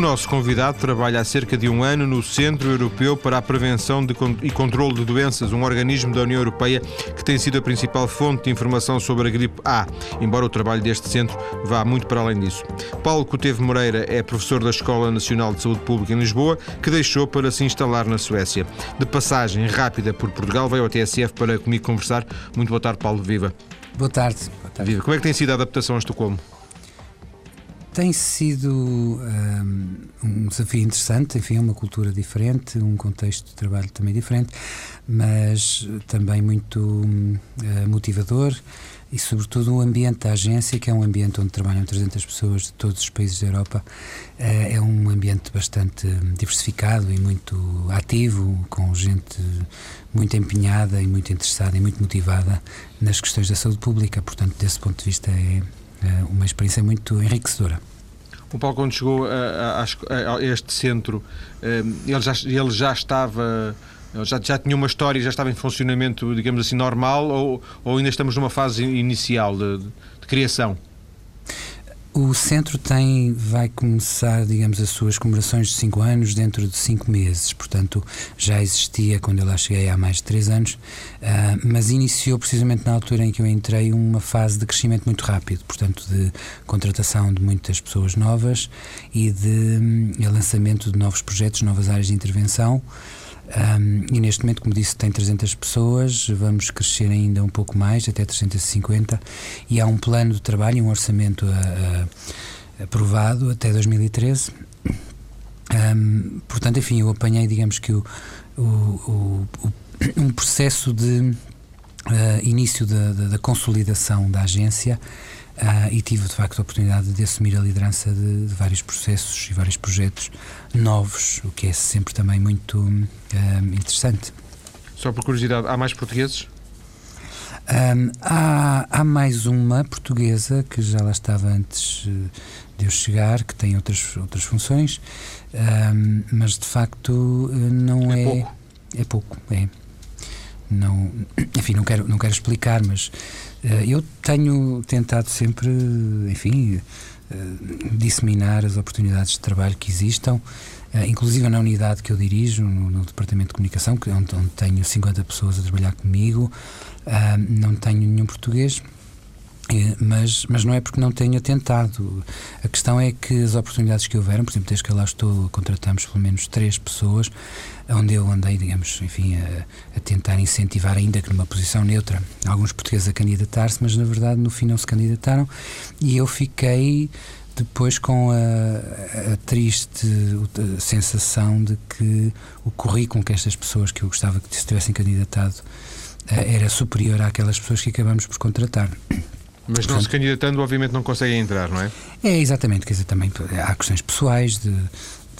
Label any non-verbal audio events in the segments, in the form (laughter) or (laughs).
nosso convidado trabalha há cerca de um ano no Centro Europeu para a Prevenção e Controlo de Doenças, um organismo da União Europeia que tem sido a principal fonte de informação sobre a gripe A, embora o trabalho deste centro vá muito para além disso. Paulo Coteve Moreira é professor da Escola Nacional de Saúde Pública em Lisboa, que deixou para se instalar na Suécia. De passagem rápida por Portugal, veio ao TSF para comigo conversar. Muito boa tarde, Paulo. Viva. Boa tarde. Boa tarde. Viva. Como é que tem sido a adaptação a Estocolmo? Tem sido um, um, desafio interessante, enfim, é uma cultura diferente, um contexto de trabalho também diferente, mas também muito uh, motivador e, sobretudo, o ambiente da agência, que é um ambiente onde trabalham 300 pessoas de todos os países da Europa, uh, é um ambiente bastante diversificado e muito ativo, com gente muito empenhada e muito interessada e muito motivada nas questões da saúde pública. Portanto, desse ponto de vista, é uma experiência muito enriquecedora. O Paulo, quando chegou a, a, a este centro, eh, ele já, ele já estava. Já, já tinha uma história, já estava em funcionamento, digamos assim, normal, ou, ou ainda estamos numa fase inicial de, de, de criação? O centro tem, vai começar, digamos, as suas comemorações de 5 anos dentro de 5 meses, portanto já existia quando eu lá cheguei há mais de 3 anos, uh, mas iniciou precisamente na altura em que eu entrei uma fase de crescimento muito rápido, portanto de contratação de muitas pessoas novas e de um, lançamento de novos projetos, novas áreas de intervenção. Um, e neste momento, como disse, tem 300 pessoas, vamos crescer ainda um pouco mais, até 350, e há um plano de trabalho um orçamento a, a, aprovado até 2013. Um, portanto, enfim, eu apanhei, digamos que, o, o, o, um processo de uh, início da consolidação da agência Uh, e tive de facto a oportunidade de assumir a liderança de, de, vários processos e vários projetos novos, o que é sempre também muito uh, interessante. Só por curiosidade, há mais portugueses? Um, há, há, mais uma portuguesa que já lá estava antes eh, de eu chegar, que tem outras, outras funções, um, mas de facto não é. É pouco. É pouco, é. Não, enfim, não quero, não quero explicar, mas eh, eu tenho tentado sempre, enfim, eh, disseminar as oportunidades de trabalho que existam, eh, inclusive na unidade que eu dirijo, no, no Departamento de Comunicação, onde, onde, tenho 50 pessoas a trabalhar comigo, não tenho nenhum português. Mas, mas não é porque não tenha tentado. A questão é que as oportunidades que houveram, por exemplo, desde que lá estou, contratamos pelo menos três pessoas, onde eu andei, digamos, enfim, a, a, tentar incentivar, ainda que numa posição neutra, alguns portugueses a candidatar-se, mas na verdade no fim não se candidataram e eu fiquei depois com a, a triste sensação de que o currículo que estas pessoas que eu gostava que se tivessem candidatado eh, era superior àquelas pessoas que acabamos por contratar. Mas não se candidatando, obviamente não conseguem entrar, não é? É, exatamente. Quer dizer, também há questões pessoais de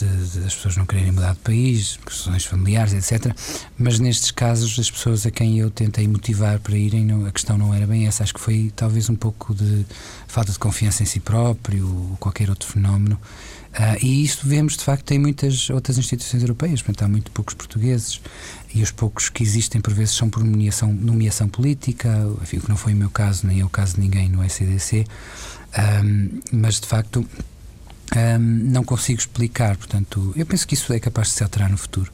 de, de, as pessoas não quererem mudar de país, questões familiares, etc. Mas nestes casos, as pessoas a quem eu tentei motivar para irem, não, a questão não era bem essa. Acho que foi talvez um pouco de falta de confiança em si próprio ou qualquer outro fenómeno. Uh, e isto vemos de facto em muitas outras instituições europeias, portanto há muito poucos portugueses e os poucos que existem por vezes são por nomeação, nomeação política, enfim, o que não foi o meu caso, nem é o caso de ninguém no SCDC, um, mas de facto um, não consigo explicar, portanto, eu penso que isso é capaz de se alterar no futuro.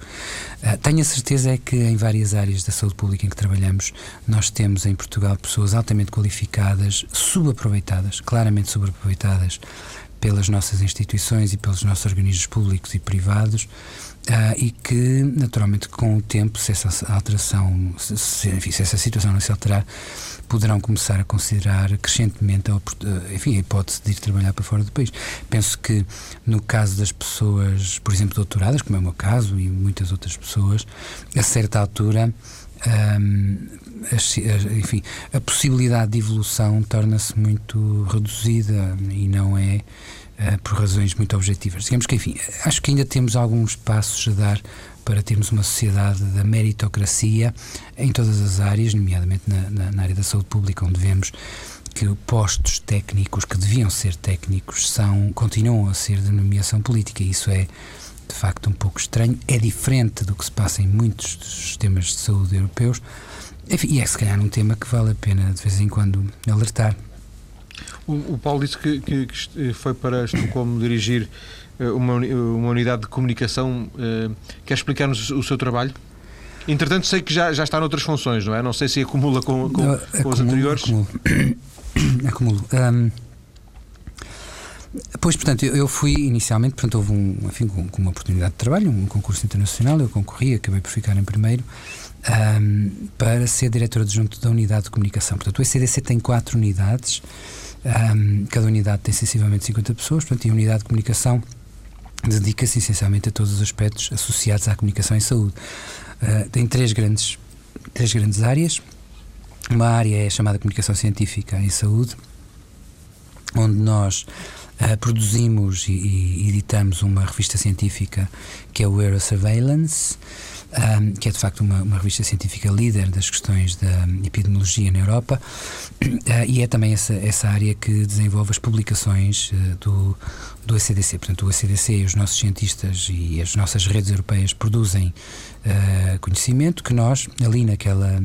Uh, tenho a certeza é que em várias áreas da saúde pública em que trabalhamos, nós temos em Portugal pessoas altamente qualificadas, subaproveitadas, claramente subaproveitadas pelas nossas instituições e pelos nossos organismos públicos e privados Uh, e que, naturalmente, com o tempo, se essa alteração, se, enfim, se essa situação não se alterar, poderão começar a considerar crescentemente a, ah, enfim, a hipótese de ir trabalhar para fora do país. Penso que, no caso das pessoas, por exemplo, doutoradas, como é o meu caso e muitas outras pessoas, a certa altura. Um, enfim, a possibilidade de evolução torna-se muito reduzida e não é uh, por razões muito objetivas. Digamos que, enfim, acho que ainda temos alguns passos a dar para termos uma sociedade da meritocracia em todas as áreas, nomeadamente na, na, na área da saúde pública, onde vemos que postos técnicos que deviam ser técnicos são continuam a ser de nomeação política. Isso é de facto um pouco estranho. É diferente do que se passa em muitos sistemas de saúde europeus. Enfim, e é se calhar um tema que vale a pena de vez em quando alertar. O, o Paulo disse que, que, que, foi para Estocolmo dirigir eh, uma, uma unidade de comunicação. Uh, quer explicar-nos o seu trabalho? Entretanto, sei que já, já está noutras funções, não é? Não sei se acumula com, com, não, com as anteriores. Acumulo. (coughs) acumulo. Um, Pois, portanto, eu fui inicialmente, portanto, houve um, enfim, com, com uma oportunidade de trabalho, um concurso internacional, eu concorri, acabei por ficar em primeiro, um, para ser diretor adjunto da unidade de comunicação. Portanto, o ECDC tem quatro unidades, um, cada unidade tem sensivelmente 50 pessoas, portanto, e a unidade de comunicação dedica-se essencialmente a todos os aspectos associados à comunicação em saúde. Uh, tem três grandes, três grandes áreas. Uma área é chamada comunicação científica em saúde, onde nós uh, produzimos e, e, editamos uma revista científica que é o Euro Surveillance, um, que é de facto uma, uma, revista científica líder das questões da epidemiologia na Europa, uh, (clears throat) e é também essa, essa área que desenvolve as publicações uh, do, do ECDC. Portanto, o ECDC e os nossos cientistas e as nossas redes europeias produzem uh, conhecimento que nós, ali naquela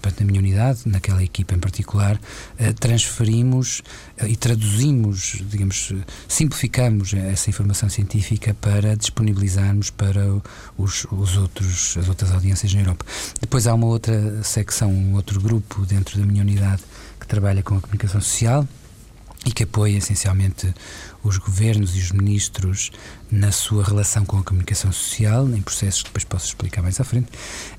portanto, na minha unidade, naquela equipa em particular, eh, transferimos eh, e traduzimos, digamos, simplificamos essa informação científica para disponibilizarmos para os, os outros, as outras audiências na Europa. Depois há uma outra secção, um outro grupo dentro da minha unidade que trabalha com a comunicação social e que apoia essencialmente os governos e os ministros na sua relação com a comunicação social, em processos que depois posso explicar mais à frente.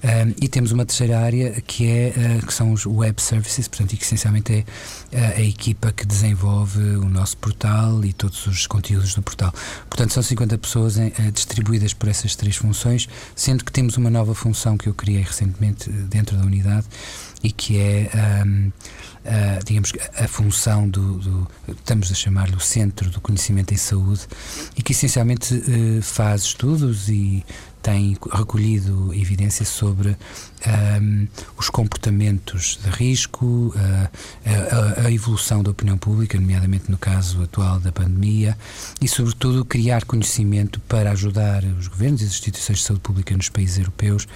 Um, e temos uma terceira área que, é, uh, que são os web services, portanto, e que essencialmente é uh, a equipa que desenvolve o nosso portal e todos os conteúdos do portal. Portanto, são 50 pessoas em, uh, distribuídas por essas três funções, sendo que temos uma nova função que eu criei recentemente dentro da unidade e que é. Um, digamos, a função do, do estamos a chamar-lhe o Centro do Conhecimento em Saúde, e que essencialmente uh, faz estudos e tem recolhido evidência sobre um, os comportamentos de risco, uh, a, a, evolução da opinião pública, nomeadamente no caso atual da pandemia, e, sobretudo, criar conhecimento para ajudar os governos e as instituições de saúde pública nos países europeus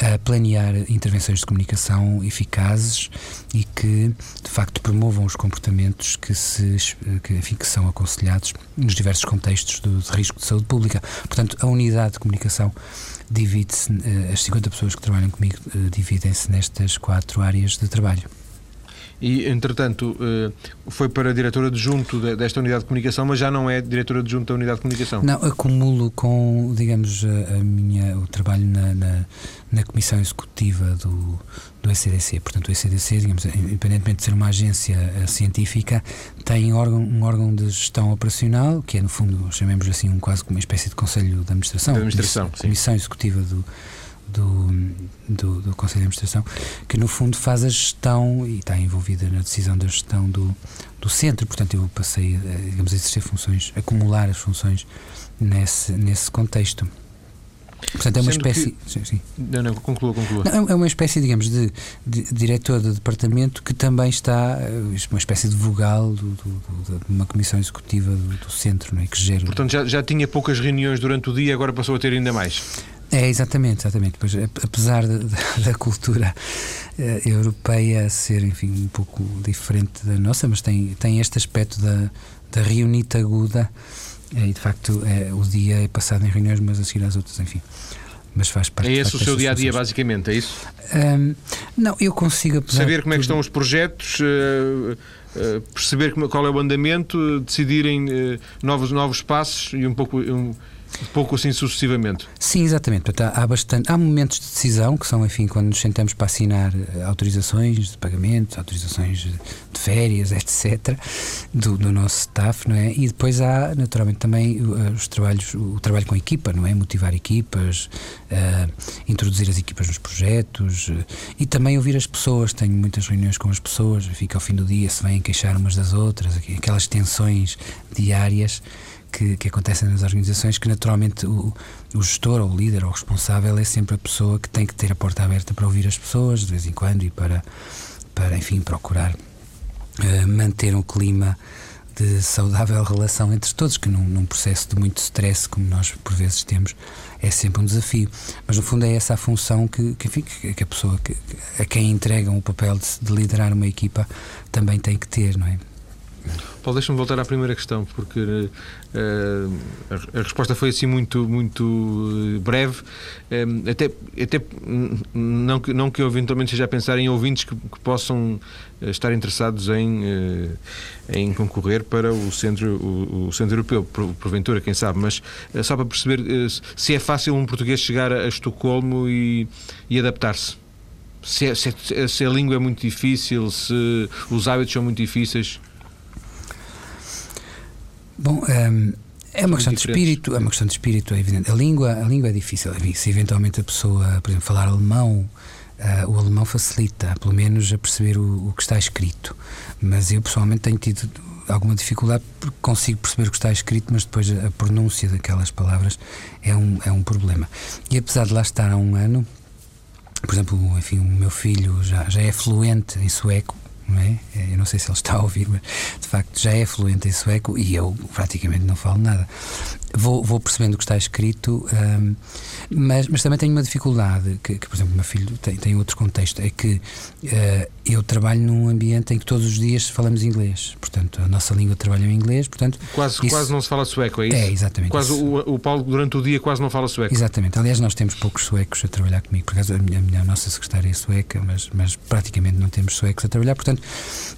a planear intervenções de comunicação eficazes e que, de facto, promovam os comportamentos que, se, que, enfim, que são aconselhados nos diversos contextos do, de risco de saúde pública. Portanto, a unidade de comunicação divide-se, eh, as 50 pessoas que trabalham comigo eh, dividem-se nestas quatro áreas de trabalho. E, entretanto, eh, foi para a diretora adjunto desta unidade de comunicação, mas já não é diretora adjunto da unidade de comunicação? Não, acumulo com, digamos, a, minha, o trabalho na, na, na comissão executiva do, do ECDC. Portanto, o ECDC, digamos, independentemente de ser uma agência eh, científica, tem órgão, um órgão de gestão operacional, que é, no fundo, chamemos assim, um, quase como uma espécie de conselho de administração. De administração, comissão, comissão executiva do do, do, do, Conselho de Administração, que no fundo faz a gestão e está envolvida na decisão da gestão do, do centro. Portanto, eu passei, a, digamos, a exercer funções, acumular as funções nesse, nesse contexto. Portanto, é uma Sendo espécie. Que... Sim, sim. Não, não, conclua, conclua. Não, é uma espécie, digamos, de, de, diretor de departamento que também está, eh, uma espécie de vogal do, do, de uma comissão executiva do, do centro, não é? Que gera. Portanto, já, já tinha poucas reuniões durante o dia, agora passou a ter ainda mais. É, exatamente, exatamente. Pois, apesar de, de, (laughs) da cultura uh, europeia ser, enfim, um pouco diferente da nossa, mas tem, tem este aspecto da, da reunita aguda, e de facto é, o dia é passado em reuniões, mas a seguir às outras, enfim. Mas faz parte. É esse o seu dia a dia, basicamente, é isso? Um, não, eu consigo. Saber como é que estão os projetos. Uh, Uh, perceber qual é o andamento, decidirem uh, novos, novos passos e um pouco um, Pouco assim sucessivamente. Sim, exatamente. Portanto, há, bastante, há momentos de decisão que são, enfim, quando nos sentamos para assinar eh, autorizações de pagamento, autorizações de férias, (laughs) etc., do, do, nosso staff, não é? E depois há, naturalmente, também eh, os trabalhos, o trabalho com a equipa, não é? Motivar equipas, uh, introduzir as equipas nos projetos uh, e também ouvir as pessoas. Tenho muitas reuniões com as pessoas, fica ao fim do dia, se vêm queixar umas das outras, aquelas tensões diárias que, que acontecem nas organizações que naturalmente o, o gestor ou o líder ou o responsável é sempre a pessoa que tem que ter a porta aberta para ouvir as pessoas de vez em quando e para, para enfim, procurar uh, manter um clima de saudável (laughs) relação entre todos, que num, num, processo de muito stress, como nós por vezes temos, é sempre um desafio. Mas no fundo é essa a função que, que, enfim, que a pessoa que, a quem entregam o papel de, de liderar uma equipa também tem que ter, não é? Paulo, deixa-me voltar à primeira questão, porque uh, a, a, resposta foi assim muito, muito breve. Um, até até não, que, não que eu eventualmente esteja a pensar em ouvintes que, que possam estar interessados em, uh, em concorrer para o centro, o, o centro europeu, porventura, quem sabe, mas uh, só para perceber se é fácil um português chegar a, a Estocolmo e, e adaptar-se se, se, se, a língua é muito difícil, se os hábitos são muito difíceis? Bom, um, é uma questão de espírito, é uma questão de espírito, é evidente. A língua, a língua é difícil. Se eventualmente a pessoa, por exemplo, falar alemão, uh, o alemão facilita, pelo menos, a perceber o, o, que está escrito. Mas eu pessoalmente tenho tido alguma dificuldade porque consigo perceber o que está escrito, mas depois a pronúncia daquelas palavras é um, é um problema. E apesar de lá estar há um ano, por exemplo, enfim, o meu filho já, já é fluente em sueco, não é? é? Eu não sei se ele está a ouvir, mas de facto já é fluente em sueco e eu praticamente não falo nada. Vou, vou percebendo o que está escrito, um, mas, mas também tenho uma dificuldade, que, que, por exemplo, o meu filho tem, tem outro contexto, é que uh, eu trabalho num ambiente em que todos os dias falamos inglês, portanto, a nossa língua trabalha em inglês, portanto... Quase, isso, quase não se fala sueco, é isso? É, exatamente. Quase o, o, Paulo, durante o dia, quase não fala sueco. Exatamente. Aliás, nós temos poucos suecos a trabalhar comigo, por acaso a minha, a minha nossa secretária é sueca, mas, mas praticamente não temos suecos a trabalhar, portanto,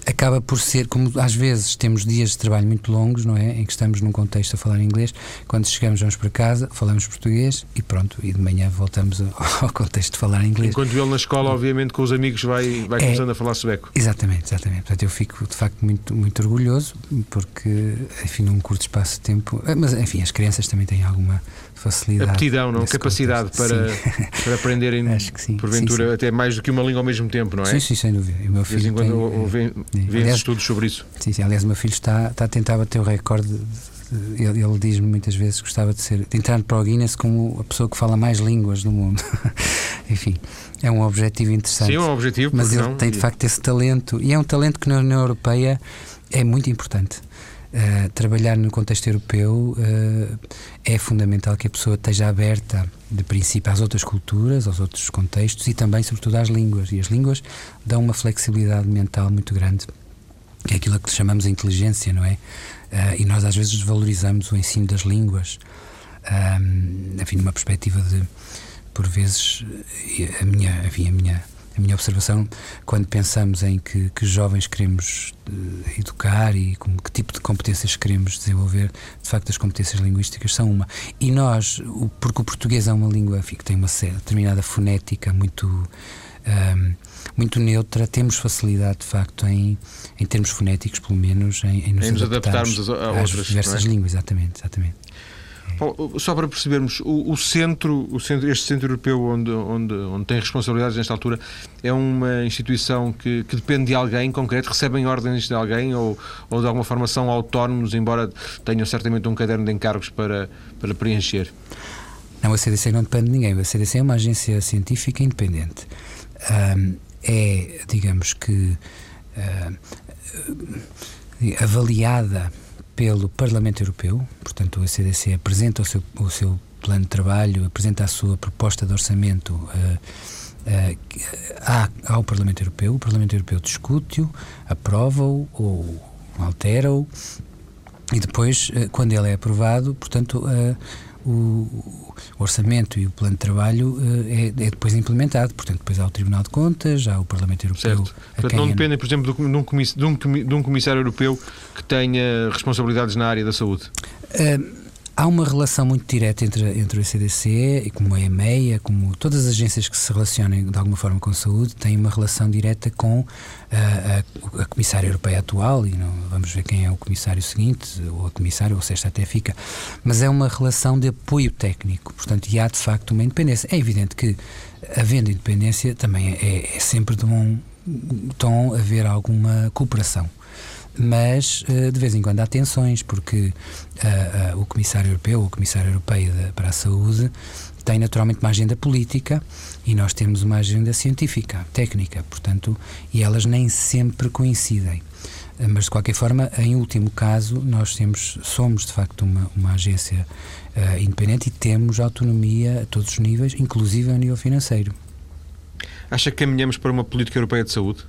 acaba por ser, como às vezes temos dias de trabalho muito longos, não é? Em que estamos num contexto a falar inglês, quando chegamos, vamos para casa, falamos português e pronto, e de manhã voltamos (laughs) ao contexto de falar inglês. Enquanto ele na escola, obviamente, com os amigos vai, vai é, começando a falar sueco. Exatamente, exatamente. Portanto, eu fico de facto muito, muito orgulhoso, porque, enfim, num curto espaço de tempo. Eh, mas, enfim, as crianças também têm alguma facilidade. Aptidão, não? Capacidade para, para aprenderem, (laughs) porventura, sim, sim. até mais do que uma língua ao mesmo tempo, não é? Sim, sim, sem dúvida. E o meu filho de vez em quando tem, vê estudos sobre isso. Sim, sim. Aliás, o meu filho está, está a tentar bater o recorde. Ele, ele diz-me muitas vezes que gostava de ser de entrar para o Guinness como a pessoa que fala mais línguas do mundo. (laughs) Enfim, é um objetivo interessante. Sim, é um objetivo. Mas ele não? tem de facto esse talento e é um talento que na União Europeia é muito importante. Uh, trabalhar no contexto europeu uh, é fundamental que a pessoa esteja aberta, de princípio, às outras culturas, aos outros contextos e também, sobretudo, às línguas. E as línguas dão uma flexibilidade mental muito grande, é aquilo que chamamos de inteligência, não é? Uh, e nós, às vezes, desvalorizamos o ensino das línguas, enfim, numa perspectiva de, por vezes, a minha, enfim, a minha a minha observação, quando pensamos em que, que jovens queremos uh, educar e como, que tipo de competências queremos desenvolver, de facto as competências linguísticas são uma. E nós, porque o português é uma língua enfim, que tem uma determinada fonética muito. Um, muito neutra, temos facilidade de facto em, em termos fonéticos, pelo menos, em, em nos, em nos adaptarmos, adaptarmos a, a outras diversas é? línguas, exatamente, exatamente. Só para percebermos, o, o, centro, o centro, este centro europeu onde, onde, onde tem responsabilidades nesta altura, é uma instituição que, que depende de alguém concreto? Recebem ordens de alguém ou, ou de alguma forma são autónomos, embora tenham certamente um caderno de encargos para, para preencher? Não, a CDC não depende de ninguém. A CDC é uma agência científica independente. Um, é, digamos que, uh, avaliada pelo Parlamento Europeu, portanto, o CDC apresenta o seu, o seu plano de trabalho, apresenta a sua proposta de orçamento uh, uh, ao Parlamento Europeu, o Parlamento Europeu discute-o, aprova-o ou altera-o e depois, uh, quando ele é aprovado, portanto, o, orçamento e o plano de trabalho uh, é, é, depois implementado. Portanto, depois há o Tribunal de Contas, há o Parlamento Europeu. Certo. Portanto, não dependem, por exemplo, de um, de um comissário europeu que tenha responsabilidades na área da saúde? Uh, Há uma relação muito direta entre, entre o ECDC e como a EMEA, como todas as agências que se relacionem de alguma forma com a saúde, têm uma relação direta com a, a, a comissária europeia atual, e não, vamos ver quem é o comissário seguinte, ou a comissária, ou se esta até fica, mas é uma relação de apoio técnico, portanto, e há de facto uma independência. É evidente que, havendo independência, também é, é sempre de um tom haver alguma cooperação mas eh, de vez em quando há tensões, porque uh, uh, o Comissário Europeu, o Comissário Europeia para a Saúde, tem naturalmente uma agenda política e nós temos uma agenda científica, técnica, portanto, e elas nem sempre coincidem. Mas de qualquer forma, em último caso, nós temos, somos de facto uma, uma agência uh, independente e temos autonomia a todos os níveis, inclusive a nível financeiro. Acha que caminhamos para uma política europeia de saúde?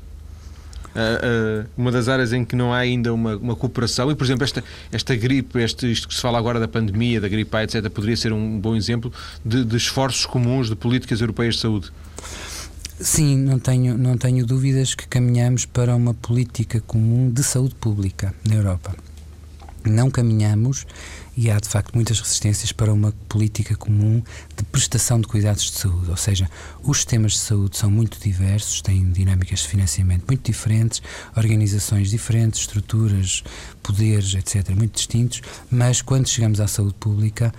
Uh, uh, uma das áreas em que não há ainda uma, uma, cooperação. E, por exemplo, esta, esta gripe, este, isto que se fala agora da pandemia, da gripe A, etc., poderia ser um bom exemplo de, de esforços comuns de políticas europeias de saúde. Sim, não tenho, não tenho dúvidas que caminhamos para uma política comum de saúde pública na Europa. Não caminhamos e há de facto muitas resistências para uma política comum de prestação de cuidados de saúde, ou seja, os sistemas de saúde são muito diversos, têm dinâmicas de financiamento muito diferentes, organizações diferentes, estruturas, poderes, etc., muito distintos, mas quando chegamos à saúde pública,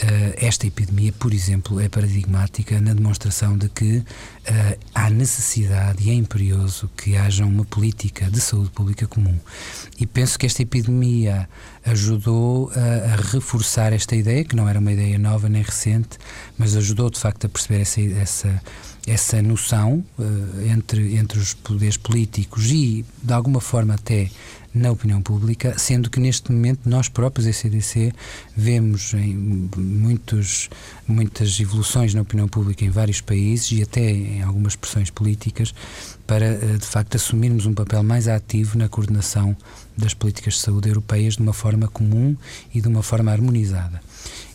eh, esta epidemia, por exemplo, é paradigmática na demonstração de que eh, há necessidade e é imperioso que haja uma política de saúde pública comum. E penso que esta epidemia ajudou a, a, reforçar esta ideia, que não era uma ideia nova nem recente, mas ajudou de facto a perceber essa, essa, essa noção uh, entre, entre os poderes políticos e, de alguma forma, até na opinião pública, sendo que neste momento nós próprios, a CDC, vemos em muitos, muitas evoluções na opinião pública em vários países e até em algumas pressões políticas para, eh, de facto, assumirmos um papel mais ativo na coordenação das políticas de saúde europeias de uma forma comum e de uma forma harmonizada.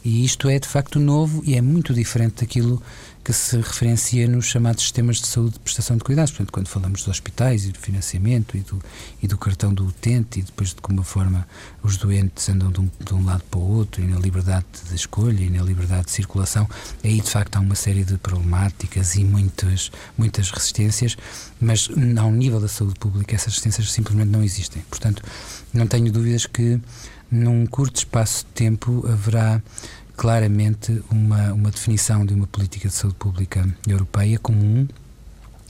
E isto é, de facto, novo e é muito diferente daquilo que se referencia nos chamados sistemas de saúde de prestação de cuidados. Portanto, quando falamos dos hospitais e do financiamento e do, e do cartão do utente e depois de como forma os doentes andam de um, de um, lado para o outro e na liberdade de escolha e na liberdade de circulação, aí de facto há uma série de problemáticas e muitas, muitas resistências, mas ao nível da saúde pública essas resistências simplesmente não existem. Portanto, não tenho dúvidas que num curto espaço de tempo haverá claramente uma, uma definição de uma política de saúde pública europeia comum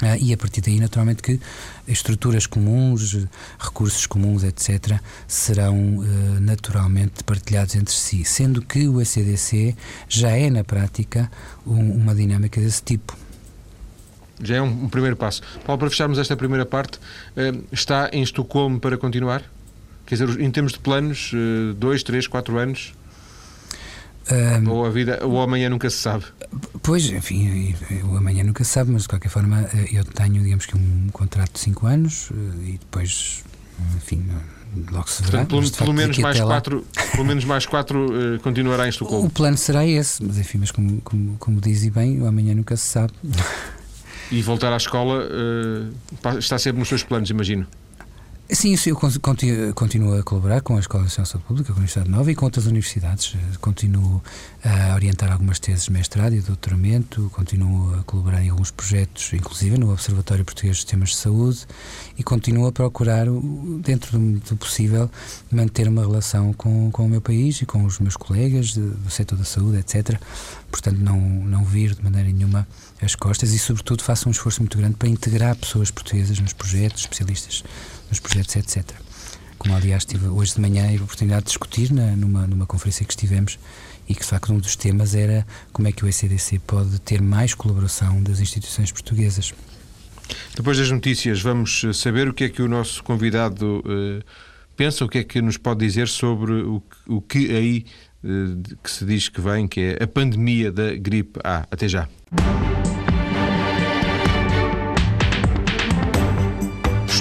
Uh, e a partir daí, naturalmente, que estruturas comuns, recursos comuns, etc., serão uh, naturalmente partilhados entre si, sendo que o ECDC já é, na prática, um, uma dinâmica desse tipo. Já é um, um, primeiro passo. Paulo, para fecharmos esta primeira parte, uh, está em Estocolmo para continuar? Quer dizer, em termos de planos, dois, três, quatro anos? Um, ou a vida, o amanhã nunca se sabe. Pois, enfim, o amanhã nunca se sabe, mas de qualquer forma eh, eu tenho, digamos que, um contrato de 5 anos eh, e depois, enfim, logo se verá. Portanto, pelo, pelo menos mais quatro, pelo menos mais quatro uh, continuará em Estocolmo. O plano será esse, mas enfim, mas como, como, como diz e bem, o amanhã nunca se sabe. E voltar à escola uh, está sempre nos seus planos, imagino. Sim, eu continuo a colaborar com a Escola de Ciência Pública, com a Universidade Nova e com outras universidades. Continuo a orientar algumas teses de mestrado e doutoramento, continuo a colaborar em alguns projetos, inclusive no Observatório Português de Sistemas de Saúde, e continuo a procurar, dentro do possível, manter uma relação com, com o meu país e com os meus colegas do setor da saúde, etc. Portanto, não, não vir de maneira nenhuma as costas e, sobretudo, faço um esforço muito grande para integrar pessoas portuguesas nos projetos, especialistas nos projetos, etc. Como, aliás, tive hoje de manhã a oportunidade de discutir na, numa, numa conferência que estivemos e que, de facto, um dos temas era como é que o ECDC pode ter mais colaboração das instituições portuguesas. Depois das notícias, vamos eh, saber o que é que o nosso convidado uh, pensa, o que é que nos pode dizer sobre o, o que aí uh, que se diz que vem, que é a pandemia da gripe A. Até já.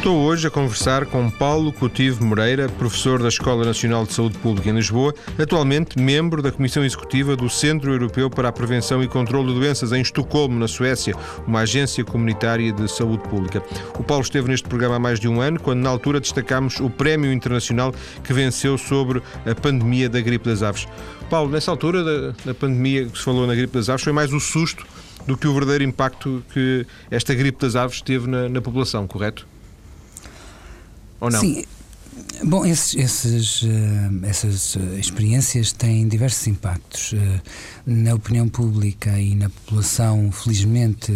Estou hoje a conversar com Paulo Cotivo Moreira, professor da Escola Nacional de Saúde Pública em Lisboa, atualmente membro da Comissão Executiva do Centro Europeu para a Prevenção e Controlo de Doenças em Estocolmo, na Suécia, uma agência comunitária de saúde pública. O Paulo esteve neste programa há mais de um ano, quando na altura destacámos o prémio internacional que venceu sobre a pandemia da gripe das aves. Paulo, nessa altura da, da pandemia que se falou na gripe das aves, foi mais o susto do que o verdadeiro impacto que esta gripe das aves teve na, na população, correto? Ou não? Sim. Bom, esses, esses, uh, essas uh, experiências têm diversos impactos. Uh, na opinião pública e na população, felizmente,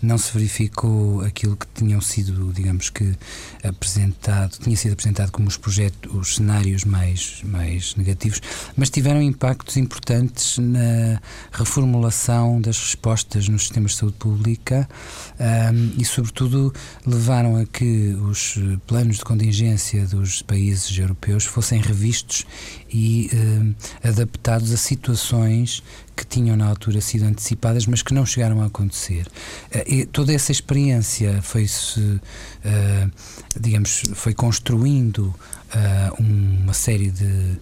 não se verificou aquilo que tinham sido, digamos que, apresentado, tinha sido apresentado como os projetos, os cenários mais, mais negativos, mas tiveram impactos importantes na reformulação das respostas nos sistemas de saúde pública e, sobretudo, levaram a que os planos de contingência dos países europeus fossem revistos e eh, adaptados a situações que tinham na altura sido antecipadas, mas que não chegaram a acontecer. Uh, toda essa experiência foi-se, uh, digamos, foi construindo uh, uma série de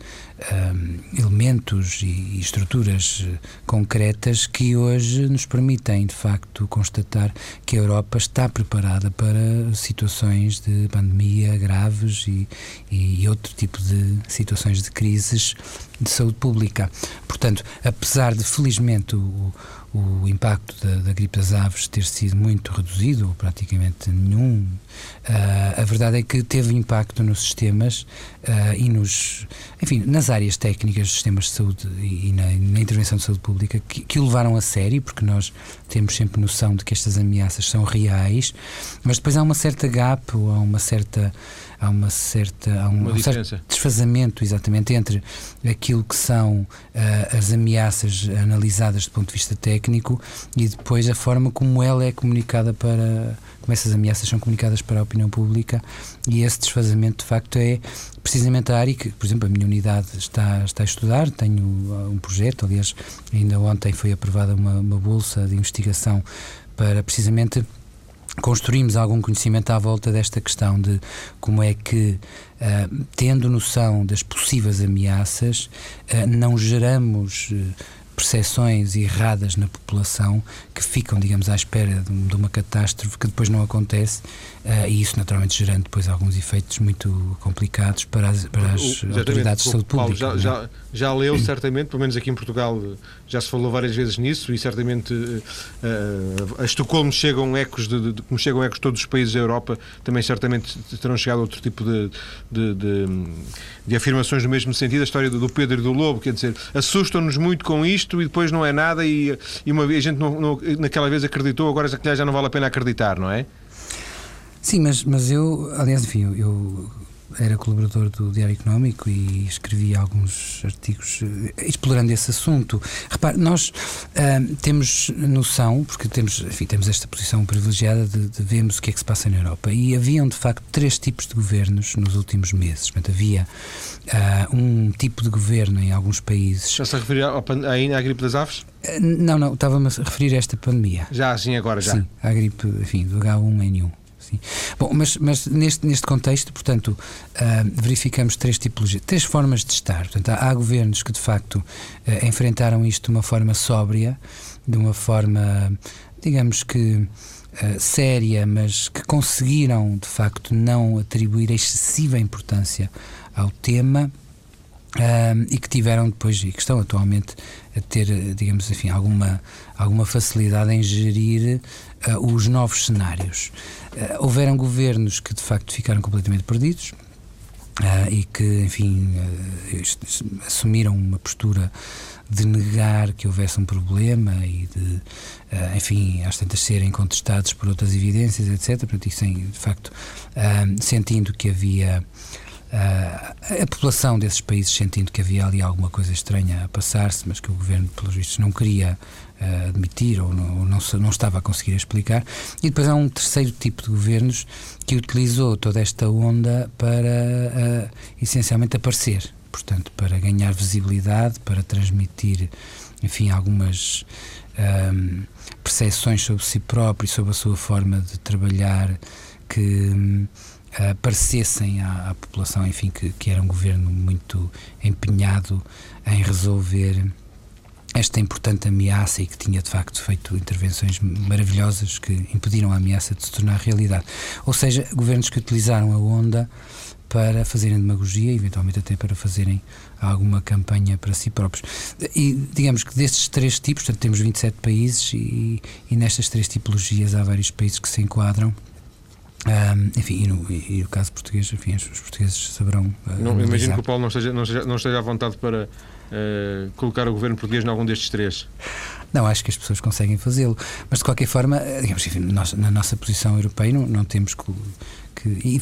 elementos e, estruturas concretas que hoje nos permitem, de facto, constatar que a Europa está preparada para situações de pandemia graves e, e outro tipo de situações de crises de saúde pública. Portanto, apesar de felizmente o, o impacto da, da, gripe das aves ter sido muito reduzido, ou praticamente nenhum, uh, a verdade é que teve impacto nos sistemas uh, e nos, enfim, nas áreas técnicas sistemas de saúde e, e na, na, intervenção de saúde pública que, que, o levaram a sério, porque nós temos sempre noção de que estas ameaças são reais, mas depois há uma certa gap ou há uma certa há uma certa há um, um certo desfazamento exatamente entre aquilo que são uh, as ameaças analisadas do ponto de vista técnico e depois a forma como ela é comunicada para como essas ameaças são comunicadas para a opinião pública e esse desfazamento de facto é precisamente a área que, por exemplo, a minha unidade está, está a estudar, tenho uh, um projeto, aliás, ainda ontem foi aprovada uma, uma bolsa de investigação para precisamente construímos algum conhecimento à volta desta questão de como é que, uh, tendo noção das possíveis ameaças, uh, não geramos uh, percepções erradas na população que ficam, digamos, à espera de, de uma catástrofe que depois não acontece uh, e isso naturalmente gerando depois alguns efeitos muito complicados para as, para as autoridades de saúde pública. Já, é? já, já, leu certamente, pelo menos aqui em Portugal já se falou várias vezes nisso e certamente uh, a Estocolmo chegam ecos de, de, como chegam ecos de todos os países da Europa, também certamente terão chegado outro tipo de, de, afirmações no mesmo sentido. A história do Pedro e do Lobo, quer dizer, assustam-nos muito com isto e depois não é nada e, e uma a gente não, não, naquela vez acreditou, agora já não vale a pena acreditar, não é? Sim, mas, mas eu, aliás, enfim, eu, eu era colaborador do Diário Económico e escrevi alguns artigos eh, explorando esse assunto. Repare, nós uh, temos noção, porque temos, enfim, temos esta posição privilegiada de, de vermos o que é que se passa na Europa. E haviam, de facto, três tipos de governos nos últimos meses. Portanto, havia uh, um tipo de governo em alguns países. Já se a referir ainda à gripe das aves? não, não, estava-me a referir a esta pandemia. Já, sim, agora já. Sim, à gripe, enfim, do H1N1. Sim. Bom, mas, mas neste, neste contexto, portanto, uh, verificamos três tipologias, três formas de estar. Portanto, há, há governos que de facto uh, enfrentaram isto de uma forma sóbria, de uma forma, digamos que uh, séria, mas que conseguiram de facto não atribuir excessiva importância ao tema. e que tiveram depois e que estão atualmente a ter, digamos assim, alguma, alguma facilidade em gerir uh, os novos cenários. Uh, houveram governos que de facto ficaram completamente perdidos. Uh, e que, enfim, assumiram uma postura de negar que houvesse um problema e de, enfim, às tantas serem contestados por outras evidências, etc. Portanto, isso, de facto, sentindo que havia Uh, a população desses países sentindo que havia ali alguma coisa estranha a passar-se, mas que o governo, pelos vistos, não queria uh, admitir ou não, não, não, estava a conseguir explicar. E depois há um terceiro tipo de governos que utilizou toda esta onda para uh, essencialmente aparecer, portanto, para ganhar visibilidade, para transmitir, enfim, algumas. Um, percepções sobre si próprio e sobre a sua forma de trabalhar que uh, parecessem à, à, população, enfim, que, que era um governo muito empenhado em resolver esta importante ameaça e que tinha de facto feito intervenções maravilhosas que impediram a ameaça de se tornar realidade. Ou seja, governos que utilizaram a onda para fazerem demagogia, eventualmente até para fazerem alguma campanha para si próprios. E digamos que destes três tipos, portanto, temos 27 países e, e nestas três tipologias há vários países que se enquadram um, enfim, e no, e no, caso português, enfim, os, portugueses saberão. Uh, não, imagino que o Paulo não esteja, não esteja, não esteja à vontade para uh, colocar o governo português em algum destes três. Não, acho que as pessoas conseguem fazê-lo. Mas de qualquer forma, eh, digamos, nós, na nossa posição europeia não, não temos que. que e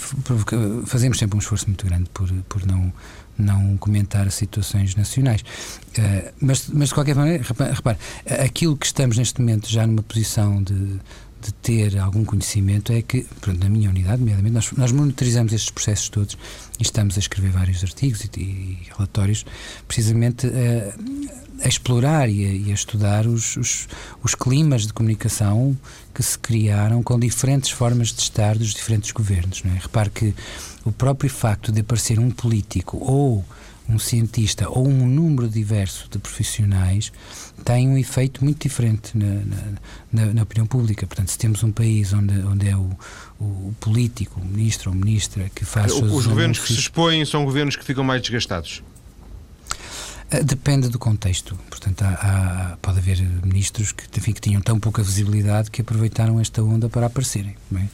fazemos sempre um esforço muito grande por, por não, não comentar situações nacionais. Uh, mas, mas de qualquer maneira, repare, aquilo que estamos neste momento já numa posição de de ter algum conhecimento é que, pronto, na minha unidade, nomeadamente, nós, nós monitorizamos estes processos todos e estamos a escrever vários artigos e, e relatórios precisamente a, a explorar e a, e a estudar os, os, os, climas de comunicação que se criaram com diferentes formas de estar dos diferentes governos. Não é? Repare que o próprio facto de aparecer um político ou um cientista ou um número diverso de profissionais tem um efeito muito diferente na, na, na, opinião pública. Portanto, se temos um país onde, onde é o, o político, o ministro ou ministra que faz. Os, os governos que se expõem são governos que ficam mais desgastados. Ah, depende do contexto. Portanto, há, há, pode haver ministros que, enfim, que tinham tão pouca visibilidade que aproveitaram esta onda para aparecerem. É?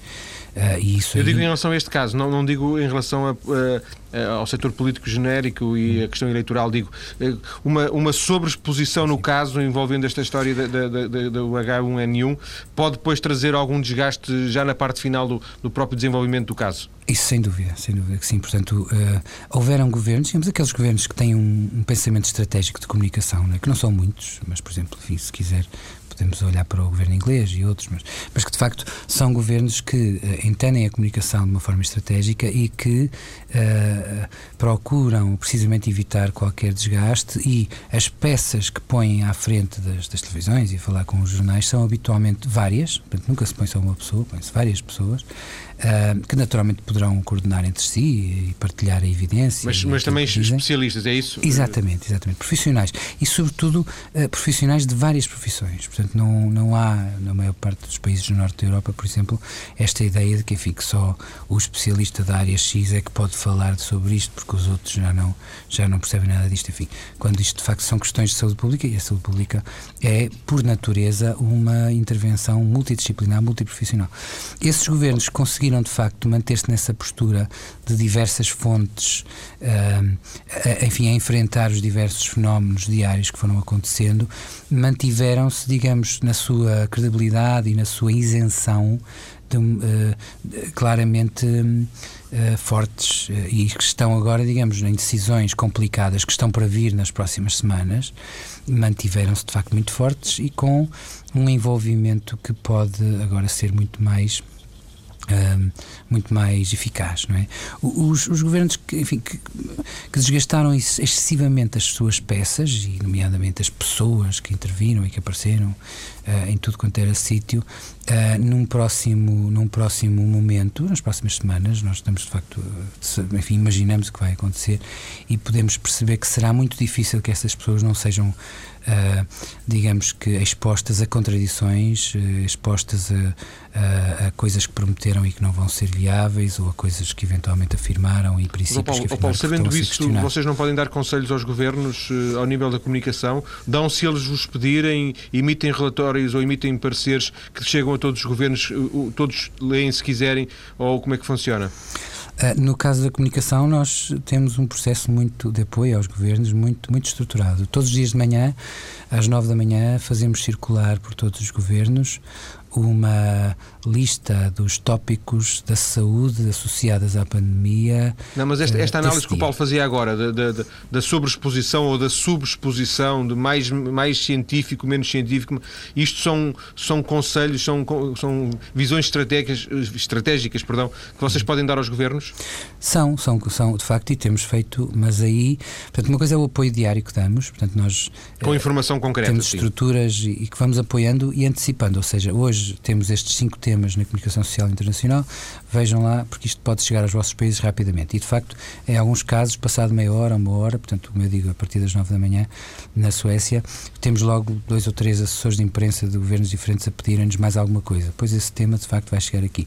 Uh, isso Eu aí... digo em relação a este caso, não, não digo em relação a, ao setor político genérico e a questão eleitoral, digo uma, uma sobreexposição no caso envolvendo esta história do H1N1 pode depois trazer algum desgaste já na parte final do, do próprio desenvolvimento do caso? Isso sem dúvida, sem dúvida que sim. Portanto, uh, houveram governos, digamos aqueles governos que têm um, um pensamento estratégico de comunicação, né, que não são muitos, mas por exemplo, enfim, se quiser podemos olhar para o governo inglês e outros, mas, mas que de facto são governos que uh, entendem a comunicação de uma forma estratégica e que uh, procuram precisamente evitar qualquer desgaste e as peças que põem à frente das, das televisões e falar com os jornais são habitualmente várias, portanto nunca se põe só uma pessoa, põe-se várias pessoas uh, que naturalmente poderão coordenar entre si e partilhar a evidência. Mas, mas também especialistas, é isso? Exatamente, exatamente. Profissionais. E, sobretudo, profissionais de várias profissões. Portanto, não, não há, na maior parte dos países do norte da Europa, por exemplo, esta ideia de que, enfim, que só o especialista da área X é que pode falar sobre isto, porque os outros já não, já não percebem nada disto. Enfim, quando isto de facto são questões de saúde pública, e a saúde pública é, por natureza, uma intervenção multidisciplinar, multiprofissional. Esses governos conseguiram conseguiram de facto manter-se nessa postura de diversas fontes, uh, enfim, a enfrentar os diversos fenómenos diários que foram acontecendo, mantiveram-se, digamos, na sua credibilidade e na sua isenção de, uh, claramente uh, fortes uh, e que estão agora, digamos, em decisões complicadas que estão para vir nas próximas semanas, mantiveram-se de facto muito fortes e com um envolvimento que pode agora ser muito mais muito mais eficaz, não é? Os, os governos que, enfim, que, que, desgastaram excessivamente as suas peças, e nomeadamente as pessoas que interviram e que apareceram uh, em tudo quanto era sítio, uh, num, próximo, num próximo momento, nas próximas semanas, nós estamos de facto, enfim, imaginamos o que vai acontecer e podemos perceber que será muito difícil que essas pessoas não sejam Uh, digamos que expostas a contradições, uh, expostas a, a, a, coisas que prometeram e que não vão ser viáveis ou a coisas que eventualmente afirmaram e princípios Paulo, que Paulo, sabendo isso, vocês não podem dar conselhos aos governos uh, ao nível da comunicação? Dão se eles vos pedirem, emitem relatórios ou emitem pareceres que chegam a todos os governos, todos leem se quiserem, ou como é que funciona? Ah, no caso da comunicação, nós temos um processo muito de apoio aos governos, muito, muito estruturado. Todos os dias de manhã, às nove da manhã, fazemos circular por todos os governos uma lista dos tópicos da saúde associadas à pandemia. Não, mas esta, esta análise que o Paulo fazia agora, da, da, da sobreexposição ou da subexposição, de mais, mais científico, menos científico, isto são, são conselhos, são, são visões estratégicas, estratégicas perdão, que vocês podem dar aos governos? São, são, são, de facto, e temos feito, mas aí, portanto, uma coisa é o apoio diário que damos, portanto, nós. Com informação concreta. Temos sim. estruturas e, e que vamos apoiando e antecipando, ou seja, hoje hoje temos estes cinco temas na comunicação social internacional, vejam lá, porque isto pode chegar aos vossos países rapidamente. E, de facto, em alguns casos, passado meia hora, uma hora, portanto, como eu digo, a partir das nove da manhã, na Suécia, temos logo dois ou três assessores de imprensa de governos diferentes a pedirem-nos mais alguma coisa. Pois esse tema, de facto, vai chegar aqui.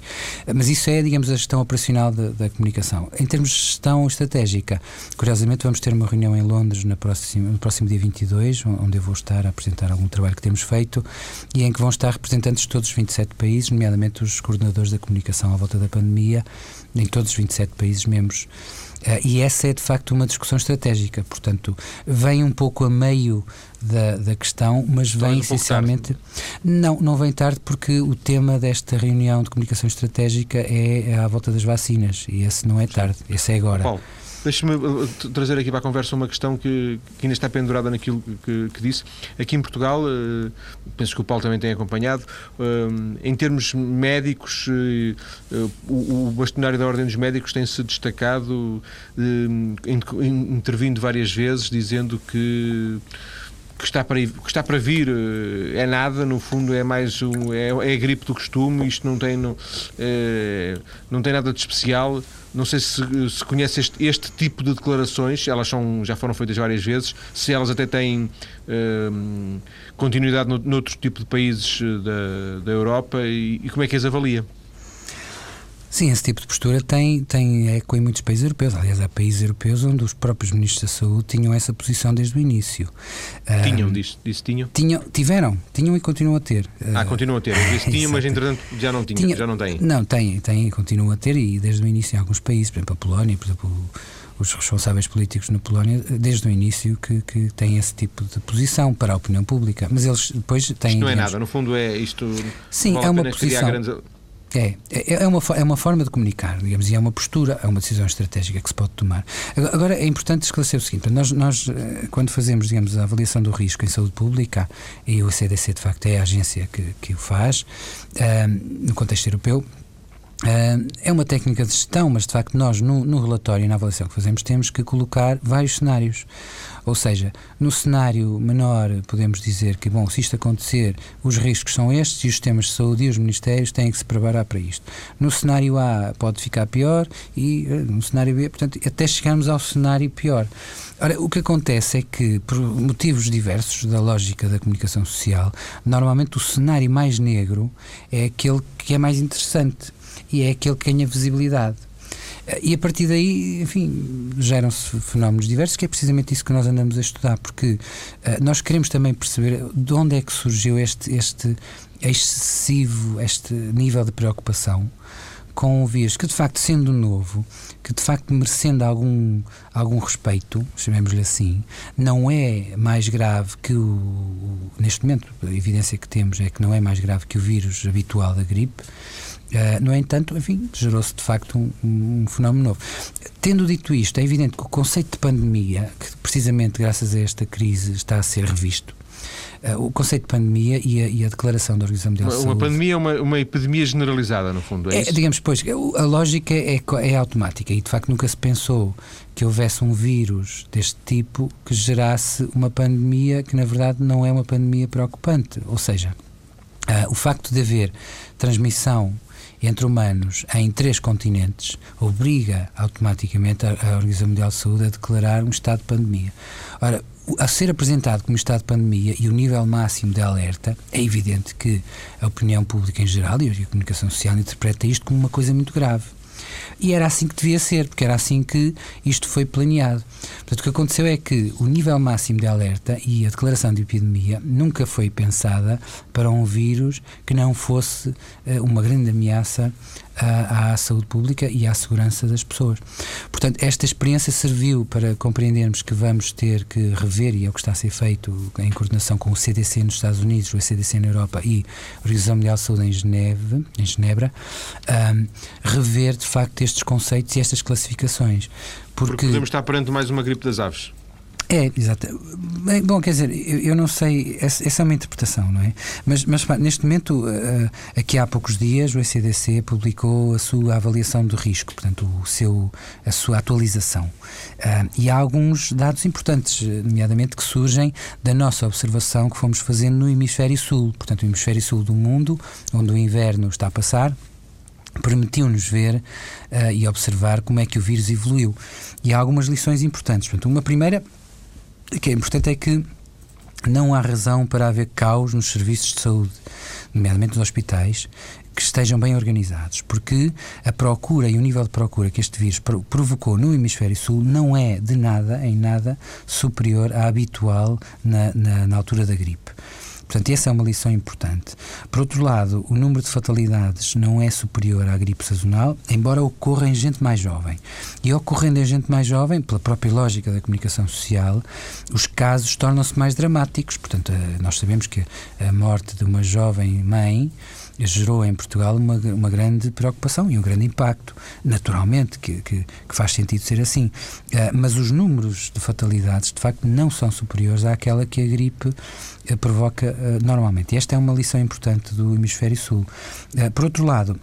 Mas isso é, digamos, a gestão operacional da, da comunicação. Em termos de gestão estratégica, curiosamente, vamos ter uma reunião em Londres na próxima, no próximo dia 22, onde eu vou estar a apresentar algum trabalho que temos feito e em que vão estar representantes de todos os 27 países, nomeadamente os coordenadores da comunicação à volta da pandemia, em todos os 27 países membros. Uh, e essa é de facto uma discussão estratégica, portanto, vem um pouco a meio da, da questão, mas vem um essencialmente. Não, não vem tarde porque o tema desta reunião de comunicação estratégica é, é à volta das vacinas e esse não é tarde, esse é agora. Deixe-me uh, trazer aqui para a conversa uma questão que, que ainda está pendurada naquilo que, que, disse. Aqui em Portugal, uh, penso que o Paulo também tem acompanhado, uh, em termos médicos, o, o bastonário da Ordem dos Médicos tem-se destacado, intervindo várias vezes, dizendo que que está para, que está para vir é nada, no fundo é mais um, é, é a gripe do costume, isto não tem, não, é, não tem nada de especial. Não sei se, se conhece este, este, tipo de declarações, elas são, já foram feitas várias vezes, se elas até têm hum, continuidade no, noutro tipo de países eh, da, da Europa e, e como é que as avalia? Sim, esse tipo de postura tem, tem eco em muitos países europeus. Aliás, há países europeus onde os próprios ministros da saúde tinham essa posição desde o início. Tinham, um, disse, disse tinham? tinham? Tiveram, tinham e continuam a ter. Ah, continuam a ter. Eu disse (laughs) tinham, mas entretanto já não tinham, Tinha, já não têm. Não, têm, têm e continuam a ter e desde o início em alguns países, por exemplo a Polónia, por exemplo os responsáveis políticos na Polónia, desde o início, que, que têm esse tipo de posição para a opinião pública. Mas eles depois têm. Isto não é digamos, nada, no fundo é isto. Sim, é uma posição. Grandes é, é, é, uma, é uma forma de comunicar, digamos, e é uma postura, é uma decisão estratégica que se pode tomar. Agora, é importante esclarecer o seguinte: nós, nós eh, quando fazemos, digamos, a avaliação do risco em saúde pública, e o CDC de facto é a agência que, que o faz, uh, no contexto europeu, Uh, é uma técnica de gestão, mas de facto nós no, no, relatório e na avaliação que fazemos temos que colocar vários cenários. Ou seja, no cenário menor podemos dizer que, bom, se isto acontecer, os riscos são estes e os sistemas de saúde e os ministérios têm que se preparar para isto. No cenário A pode ficar pior e uh, no cenário B, portanto, até chegarmos ao cenário pior. Ora, o que acontece é que, por motivos diversos da lógica da comunicação social, normalmente o cenário mais negro é aquele que é mais interessante e é aquele que ganha visibilidade. E a partir daí, enfim, geram-se fenómenos diversos, que é precisamente isso que nós andamos a estudar, porque uh, nós queremos também perceber de onde é que surgiu este, este excessivo, este nível de preocupação com o vírus, que de facto, sendo novo, que de facto merecendo algum, algum respeito, chamemos-lhe assim, não é mais grave que o. Neste momento, a evidência que temos é que não é mais grave que o vírus habitual da gripe. Uh, no entanto, enfim, gerou-se de facto um, um, fenómeno novo. Tendo dito isto, é evidente que o conceito de pandemia, que precisamente graças a esta crise está a ser revisto, uh, o conceito de pandemia e a, e a Declaração da Organização Mundial de Saúde. Uma pandemia é uma, uma epidemia generalizada, no fundo, é, é isso? Digamos, pois, a lógica é, é automática e de facto nunca se pensou que houvesse um vírus deste tipo que gerasse uma pandemia que na verdade não é uma pandemia preocupante. Ou seja, uh, o facto de haver transmissão entre humanos em três continentes obriga automaticamente a, a Organização Mundial de Saúde a declarar um estado de pandemia. Ora, a ser apresentado como estado de pandemia e o nível máximo de alerta, é evidente que a opinião pública em geral e a comunicação social interpreta isto como uma coisa muito grave. E era assim que devia ser, porque era assim que isto foi planeado. Portanto, o que aconteceu é que o nível máximo de alerta e a declaração de epidemia nunca foi pensada para um vírus que não fosse uh, uma grande ameaça à, à, saúde pública e à segurança das pessoas. Portanto, esta experiência serviu para compreendermos que vamos ter que rever, e é o que está a ser feito em coordenação com o CDC nos Estados Unidos, o CDC na Europa e a Organização Mundial de Saúde em, Geneve, em Genebra, um, rever de facto estes conceitos e estas classificações. Porque, Porque podemos estar perante mais uma gripe das aves. É, exato. Bom, quer dizer, eu, eu, não sei, essa, essa, é uma interpretação, não é? Mas, mas neste momento, uh, aqui há poucos dias, o ECDC publicou a sua avaliação do risco, portanto, o seu, a sua atualização. Uh, e há alguns dados importantes, nomeadamente que surgem da nossa observação que fomos fazendo no hemisfério sul, portanto, o hemisfério sul do mundo, onde o inverno está a passar permitiu-nos ver uh, e observar como é que o vírus evoluiu. E há algumas lições importantes. Portanto, uma primeira que é importante é que não há razão para haver caos nos serviços de saúde, nomeadamente nos hospitais, que estejam bem organizados, porque a procura e o nível de procura que este vírus provocou no hemisfério sul não é de nada, em nada, superior à habitual na, na, na altura da gripe. Portanto, essa é uma lição importante. Por outro lado, o número de fatalidades não é superior à gripe sazonal, embora ocorra em gente mais jovem. E ocorrendo em gente mais jovem, pela própria lógica da comunicação social, os casos tornam-se mais dramáticos. Portanto, eh, nós sabemos que a morte de uma jovem mãe gerou em Portugal uma, uma grande preocupação e um grande impacto, naturalmente, que, que, que faz sentido ser assim. Uh, mas os números de fatalidades, de facto, não são superiores àquela que a gripe uh, provoca uh, normalmente. E esta é uma lição importante do Hemisfério Sul. por outro lado,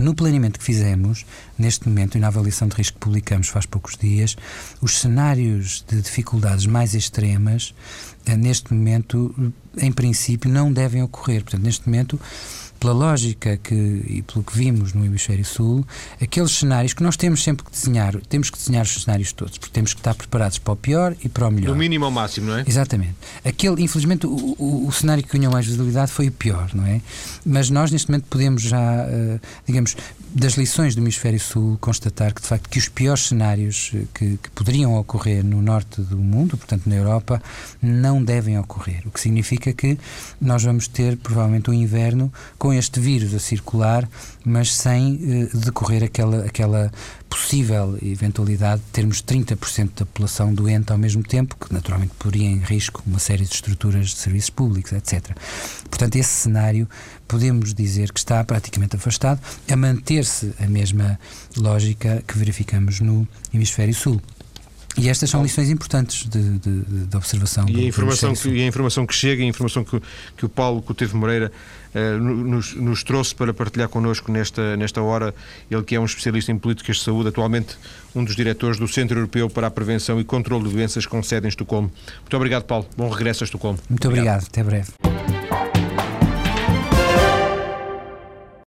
no planeamento que fizemos, neste momento, e na avaliação de risco que publicamos faz poucos dias, os cenários de dificuldades mais extremas, neste momento, em princípio, não devem ocorrer. Portanto, neste momento, pela lógica que, e pelo que vimos no Hemisfério Sul, aqueles cenários que nós temos sempre que desenhar, temos que desenhar os cenários todos, porque temos que estar preparados para o pior e para o melhor. Do mínimo ao máximo, não é? Exatamente. Aquele, infelizmente, o, o, o cenário que ganhou mais visibilidade foi o pior, não é? Mas nós, neste momento, podemos já, uh, digamos, das lições do Hemisfério Sul, constatar que, de facto, que os piores cenários eh, que, que poderiam ocorrer no norte do mundo, portanto, na Europa, não devem ocorrer. O que significa que nós vamos ter, provavelmente, um inverno com este vírus a circular, mas sem uh, decorrer aquela, aquela possível eventualidade de termos 30% da população doente ao mesmo tempo, que naturalmente poria em risco uma série de estruturas de serviços públicos, etc. Portanto, esse cenário podemos dizer que está praticamente afastado, a manter-se a mesma lógica que verificamos no hemisfério sul. E estas são lições importantes de, de, de observação. E a, informação que, e a informação que chega, a informação que, que o Paulo Coutinho Moreira uh, nos, nos, trouxe para partilhar connosco nesta, nesta hora, ele que é um especialista em políticas de saúde, atualmente um dos diretores do Centro Europeu para a Prevenção e Controlo de Doenças com sede em Estocolmo. Muito obrigado, Paulo. Bom regresso a Estocolmo. Muito obrigado. obrigado. Até breve.